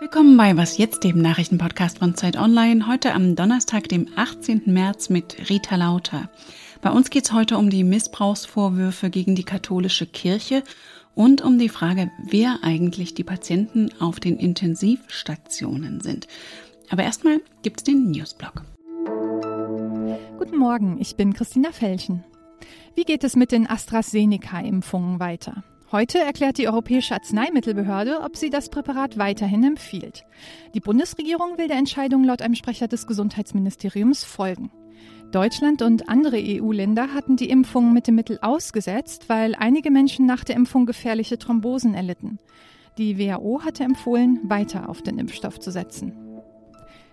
Willkommen bei Was jetzt, dem Nachrichtenpodcast von Zeit Online. Heute am Donnerstag, dem 18. März mit Rita Lauter. Bei uns geht es heute um die Missbrauchsvorwürfe gegen die katholische Kirche und um die Frage, wer eigentlich die Patienten auf den Intensivstationen sind. Aber erstmal gibt es den Newsblog. Guten Morgen, ich bin Christina Felchen. Wie geht es mit den AstraZeneca-Impfungen weiter? Heute erklärt die Europäische Arzneimittelbehörde, ob sie das Präparat weiterhin empfiehlt. Die Bundesregierung will der Entscheidung laut einem Sprecher des Gesundheitsministeriums folgen. Deutschland und andere EU-Länder hatten die Impfung mit dem Mittel ausgesetzt, weil einige Menschen nach der Impfung gefährliche Thrombosen erlitten. Die WHO hatte empfohlen, weiter auf den Impfstoff zu setzen.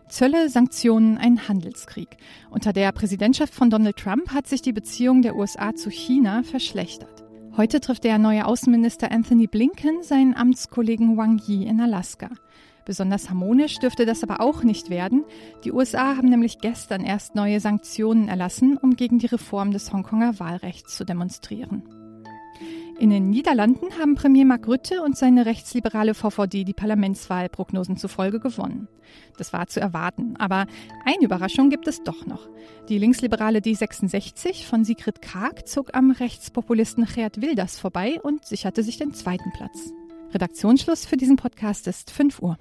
Zölle, Sanktionen, ein Handelskrieg. Unter der Präsidentschaft von Donald Trump hat sich die Beziehung der USA zu China verschlechtert. Heute trifft der neue Außenminister Anthony Blinken seinen Amtskollegen Wang Yi in Alaska. Besonders harmonisch dürfte das aber auch nicht werden. Die USA haben nämlich gestern erst neue Sanktionen erlassen, um gegen die Reform des Hongkonger Wahlrechts zu demonstrieren. In den Niederlanden haben Premier Mark Rutte und seine rechtsliberale VVD die Parlamentswahlprognosen zufolge gewonnen. Das war zu erwarten, aber eine Überraschung gibt es doch noch. Die linksliberale D66 von Sigrid Kaag zog am Rechtspopulisten Geert Wilders vorbei und sicherte sich den zweiten Platz. Redaktionsschluss für diesen Podcast ist 5 Uhr.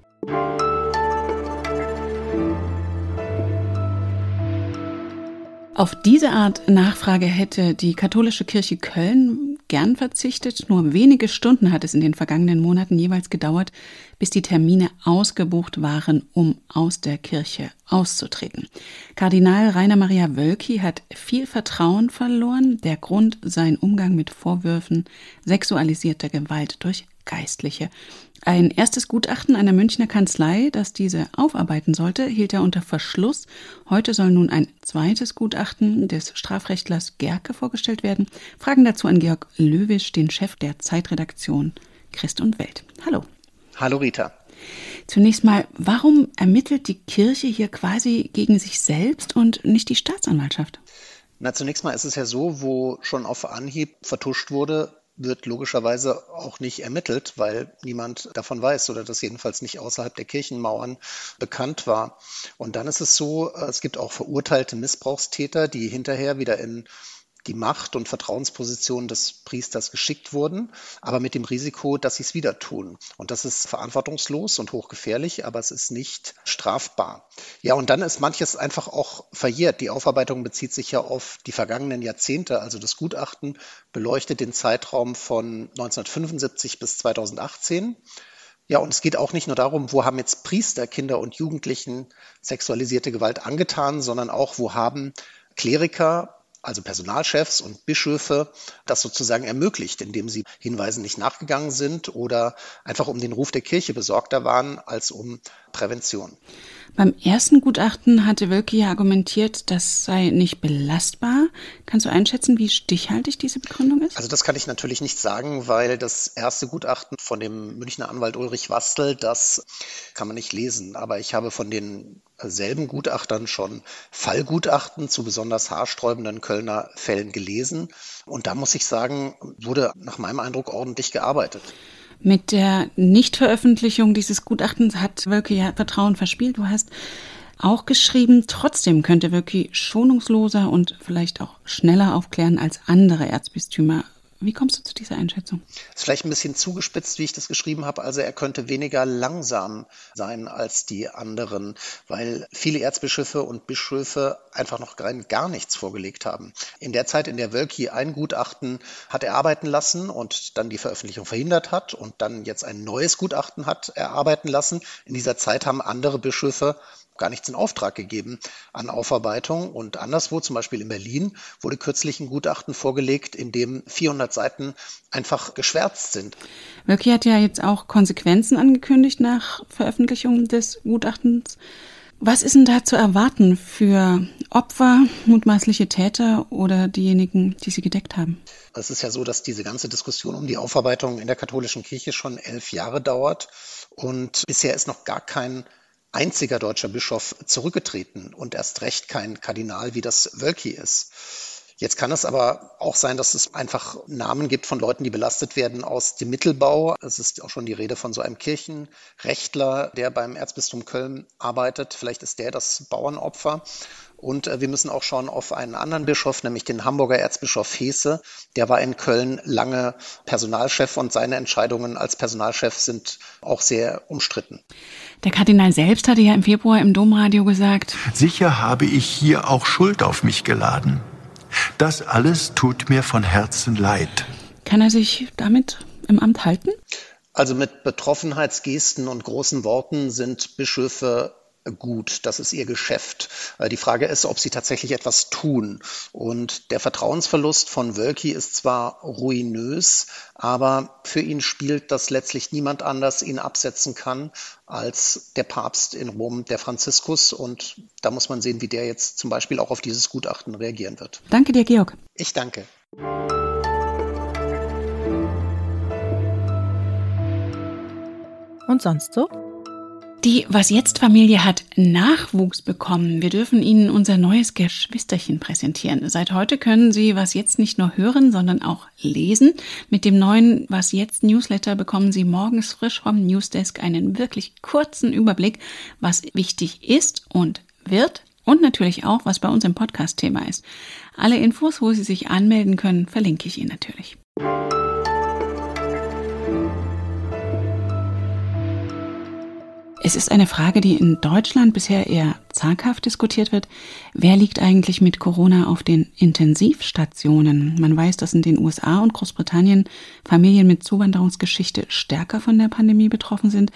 Auf diese Art Nachfrage hätte die katholische Kirche Köln gern verzichtet. Nur wenige Stunden hat es in den vergangenen Monaten jeweils gedauert, bis die Termine ausgebucht waren, um aus der Kirche auszutreten. Kardinal Rainer Maria Wölki hat viel Vertrauen verloren. Der Grund sein Umgang mit Vorwürfen sexualisierter Gewalt durch Geistliche. Ein erstes Gutachten einer Münchner Kanzlei, das diese aufarbeiten sollte, hielt er unter Verschluss. Heute soll nun ein zweites Gutachten des Strafrechtlers Gerke vorgestellt werden. Fragen dazu an Georg Löwisch, den Chef der Zeitredaktion Christ und Welt. Hallo. Hallo Rita. Zunächst mal, warum ermittelt die Kirche hier quasi gegen sich selbst und nicht die Staatsanwaltschaft? Na, zunächst mal ist es ja so, wo schon auf Anhieb vertuscht wurde, wird logischerweise auch nicht ermittelt, weil niemand davon weiß oder das jedenfalls nicht außerhalb der Kirchenmauern bekannt war. Und dann ist es so, es gibt auch verurteilte Missbrauchstäter, die hinterher wieder in die Macht und Vertrauensposition des Priesters geschickt wurden, aber mit dem Risiko, dass sie es wieder tun. Und das ist verantwortungslos und hochgefährlich, aber es ist nicht strafbar. Ja, und dann ist manches einfach auch verjährt. Die Aufarbeitung bezieht sich ja auf die vergangenen Jahrzehnte. Also das Gutachten beleuchtet den Zeitraum von 1975 bis 2018. Ja, und es geht auch nicht nur darum, wo haben jetzt Priester Kinder und Jugendlichen sexualisierte Gewalt angetan, sondern auch, wo haben Kleriker also Personalchefs und Bischöfe, das sozusagen ermöglicht, indem sie Hinweisen nicht nachgegangen sind oder einfach um den Ruf der Kirche besorgter waren als um Prävention. Beim ersten Gutachten hatte Wölke ja argumentiert, das sei nicht belastbar. Kannst du einschätzen, wie stichhaltig diese Begründung ist? Also das kann ich natürlich nicht sagen, weil das erste Gutachten von dem Münchner Anwalt Ulrich Wastel, das kann man nicht lesen. Aber ich habe von den selben Gutachtern schon Fallgutachten zu besonders haarsträubenden Kölner Fällen gelesen. Und da muss ich sagen, wurde nach meinem Eindruck ordentlich gearbeitet. Mit der Nichtveröffentlichung dieses Gutachtens hat Wölke ja Vertrauen verspielt. Du hast auch geschrieben, trotzdem könnte Wölke schonungsloser und vielleicht auch schneller aufklären als andere Erzbistümer. Wie kommst du zu dieser Einschätzung? Das ist vielleicht ein bisschen zugespitzt, wie ich das geschrieben habe. Also er könnte weniger langsam sein als die anderen, weil viele Erzbischöfe und Bischöfe einfach noch gar nichts vorgelegt haben. In der Zeit, in der Wölki ein Gutachten hat erarbeiten lassen und dann die Veröffentlichung verhindert hat und dann jetzt ein neues Gutachten hat erarbeiten lassen, in dieser Zeit haben andere Bischöfe gar nichts in Auftrag gegeben an Aufarbeitung. Und anderswo, zum Beispiel in Berlin, wurde kürzlich ein Gutachten vorgelegt, in dem 400 Seiten einfach geschwärzt sind. Wölki hat ja jetzt auch Konsequenzen angekündigt nach Veröffentlichung des Gutachtens. Was ist denn da zu erwarten für Opfer, mutmaßliche Täter oder diejenigen, die sie gedeckt haben? Es ist ja so, dass diese ganze Diskussion um die Aufarbeitung in der katholischen Kirche schon elf Jahre dauert und bisher ist noch gar kein einziger deutscher Bischof zurückgetreten und erst recht kein Kardinal, wie das Wölki ist. Jetzt kann es aber auch sein, dass es einfach Namen gibt von Leuten, die belastet werden aus dem Mittelbau. Es ist auch schon die Rede von so einem Kirchenrechtler, der beim Erzbistum Köln arbeitet. Vielleicht ist der das Bauernopfer. Und äh, wir müssen auch schauen auf einen anderen Bischof, nämlich den Hamburger Erzbischof Hese. Der war in Köln lange Personalchef und seine Entscheidungen als Personalchef sind auch sehr umstritten. Der Kardinal selbst hatte ja im Februar im Domradio gesagt, Sicher habe ich hier auch Schuld auf mich geladen. Das alles tut mir von Herzen leid. Kann er sich damit im Amt halten? Also mit Betroffenheitsgesten und großen Worten sind Bischöfe gut, das ist ihr Geschäft. Äh, die Frage ist, ob sie tatsächlich etwas tun. Und der Vertrauensverlust von Wölki ist zwar ruinös, aber für ihn spielt, dass letztlich niemand anders ihn absetzen kann als der Papst in Rom, der Franziskus. Und da muss man sehen, wie der jetzt zum Beispiel auch auf dieses Gutachten reagieren wird. Danke dir, Georg. Ich danke. Und sonst so? Die Was jetzt Familie hat Nachwuchs bekommen. Wir dürfen Ihnen unser neues Geschwisterchen präsentieren. Seit heute können Sie Was jetzt nicht nur hören, sondern auch lesen. Mit dem neuen Was jetzt Newsletter bekommen Sie morgens frisch vom Newsdesk einen wirklich kurzen Überblick, was wichtig ist und wird und natürlich auch, was bei uns im Podcast Thema ist. Alle Infos, wo Sie sich anmelden können, verlinke ich Ihnen natürlich. Es ist eine Frage, die in Deutschland bisher eher zaghaft diskutiert wird. Wer liegt eigentlich mit Corona auf den Intensivstationen? Man weiß, dass in den USA und Großbritannien Familien mit Zuwanderungsgeschichte stärker von der Pandemie betroffen sind.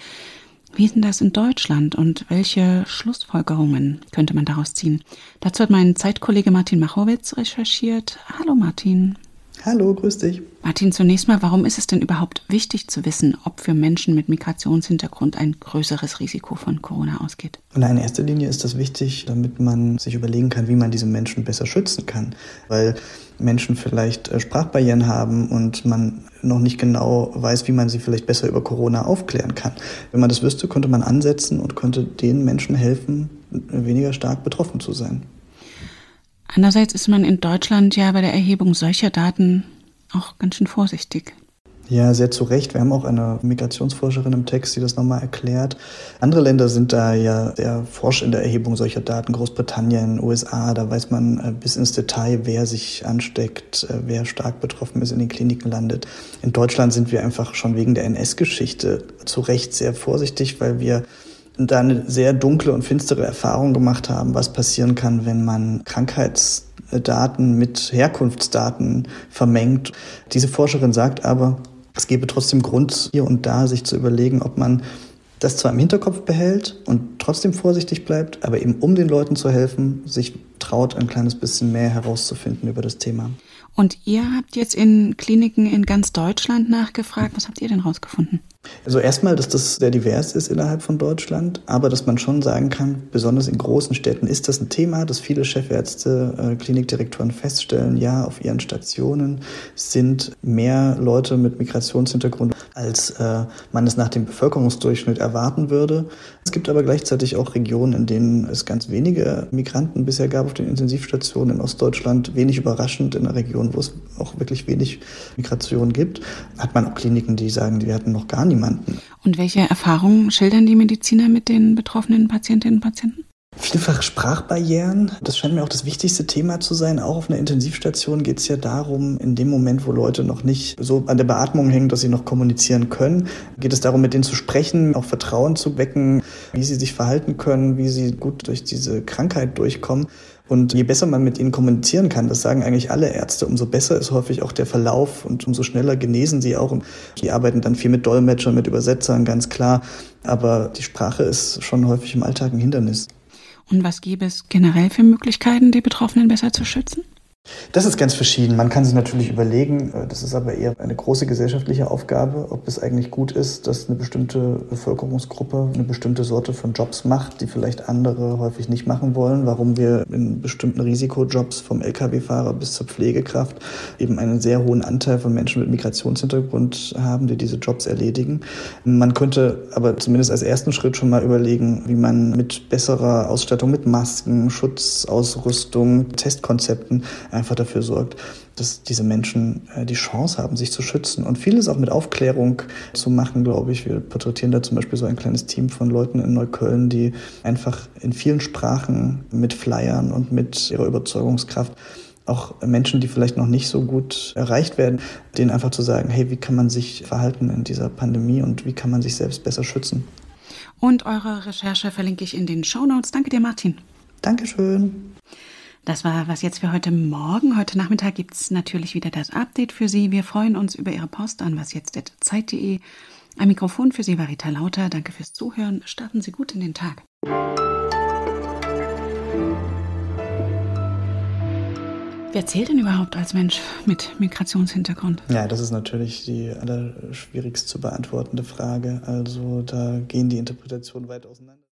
Wie ist denn das in Deutschland und welche Schlussfolgerungen könnte man daraus ziehen? Dazu hat mein Zeitkollege Martin Machowitz recherchiert. Hallo Martin. Hallo, grüß dich. Martin, zunächst mal, warum ist es denn überhaupt wichtig zu wissen, ob für Menschen mit Migrationshintergrund ein größeres Risiko von Corona ausgeht? Und in erster Linie ist das wichtig, damit man sich überlegen kann, wie man diese Menschen besser schützen kann. Weil Menschen vielleicht äh, Sprachbarrieren haben und man noch nicht genau weiß, wie man sie vielleicht besser über Corona aufklären kann. Wenn man das wüsste, könnte man ansetzen und könnte den Menschen helfen, weniger stark betroffen zu sein. Andererseits ist man in Deutschland ja bei der Erhebung solcher Daten auch ganz schön vorsichtig. Ja, sehr zu Recht. Wir haben auch eine Migrationsforscherin im Text, die das nochmal erklärt. Andere Länder sind da ja sehr forsch in der Erhebung solcher Daten. Großbritannien, USA, da weiß man äh, bis ins Detail, wer sich ansteckt, äh, wer stark betroffen ist, in den Kliniken landet. In Deutschland sind wir einfach schon wegen der NS-Geschichte zu Recht sehr vorsichtig, weil wir da eine sehr dunkle und finstere Erfahrung gemacht haben, was passieren kann, wenn man Krankheitsdaten mit Herkunftsdaten vermengt. Diese Forscherin sagt aber, es gäbe trotzdem Grund, hier und da sich zu überlegen, ob man das zwar im Hinterkopf behält und trotzdem vorsichtig bleibt, aber eben um den Leuten zu helfen, sich traut, ein kleines bisschen mehr herauszufinden über das Thema. Und ihr habt jetzt in Kliniken in ganz Deutschland nachgefragt. Was habt ihr denn rausgefunden? Also erstmal, dass das sehr divers ist innerhalb von Deutschland, aber dass man schon sagen kann, besonders in großen Städten ist das ein Thema, dass viele Chefärzte, äh, Klinikdirektoren feststellen, ja, auf ihren Stationen sind mehr Leute mit Migrationshintergrund, als äh, man es nach dem Bevölkerungsdurchschnitt erwarten würde. Es gibt aber gleichzeitig auch Regionen, in denen es ganz wenige Migranten bisher gab auf den Intensivstationen in Ostdeutschland. Wenig überraschend in einer Region, wo es auch wirklich wenig Migration gibt, hat man auch Kliniken, die sagen, wir hatten noch gar niemanden. Und welche Erfahrungen schildern die Mediziner mit den betroffenen Patientinnen und Patienten? Vielfach Sprachbarrieren, das scheint mir auch das wichtigste Thema zu sein. Auch auf einer Intensivstation geht es ja darum, in dem Moment, wo Leute noch nicht so an der Beatmung hängen, dass sie noch kommunizieren können, geht es darum, mit denen zu sprechen, auch Vertrauen zu wecken, wie sie sich verhalten können, wie sie gut durch diese Krankheit durchkommen. Und je besser man mit ihnen kommunizieren kann, das sagen eigentlich alle Ärzte, umso besser ist häufig auch der Verlauf und umso schneller genesen sie auch. Die arbeiten dann viel mit Dolmetschern, mit Übersetzern, ganz klar. Aber die Sprache ist schon häufig im Alltag ein Hindernis. Und was gäbe es generell für Möglichkeiten, die Betroffenen besser zu schützen? Das ist ganz verschieden. Man kann sich natürlich überlegen, äh, das ist aber eher eine große gesellschaftliche Aufgabe, ob es eigentlich gut ist, dass eine bestimmte Bevölkerungsgruppe eine bestimmte Sorte von Jobs macht, die vielleicht andere häufig nicht machen wollen. Warum wir in bestimmten Risikojobs vom Lkw-Fahrer bis zur Pflegekraft eben einen sehr hohen Anteil von Menschen mit Migrationshintergrund haben, die diese Jobs erledigen. Man könnte aber zumindest als ersten Schritt schon mal überlegen, wie man mit besserer Ausstattung, mit Masken, Schutzausrüstung, Testkonzepten einfach dafür sorgt, dass diese Menschen äh, die Chance haben, sich zu schützen. Und vieles auch mit Aufklärung zu machen, glaube ich. Wir porträtieren da zum Beispiel so ein kleines Team von Leuten in Neukölln, die einfach in vielen Sprachen mit Flyern und mit ihrer Überzeugungskraft auch Menschen, die vielleicht noch nicht so gut erreicht werden, denen einfach zu sagen, hey, wie kann man sich verhalten in dieser Pandemie und wie kann man sich selbst besser schützen. Und eure Recherche verlinke ich in den Show Notes. Danke dir, Martin. Dankeschön. Das war was jetzt für heute Morgen. Heute Nachmittag gibt es natürlich wieder das Update für Sie. Wir freuen uns über Ihre Post an wasjetzt.zeit.de. Ein Mikrofon für Sie war Rita Lauter. Danke fürs Zuhören. Starten Sie gut in den Tag. Wer zählt denn überhaupt als Mensch mit Migrationshintergrund? Ja, das ist natürlich die allerschwierigst zu beantwortende Frage. Also da gehen die Interpretationen weit auseinander.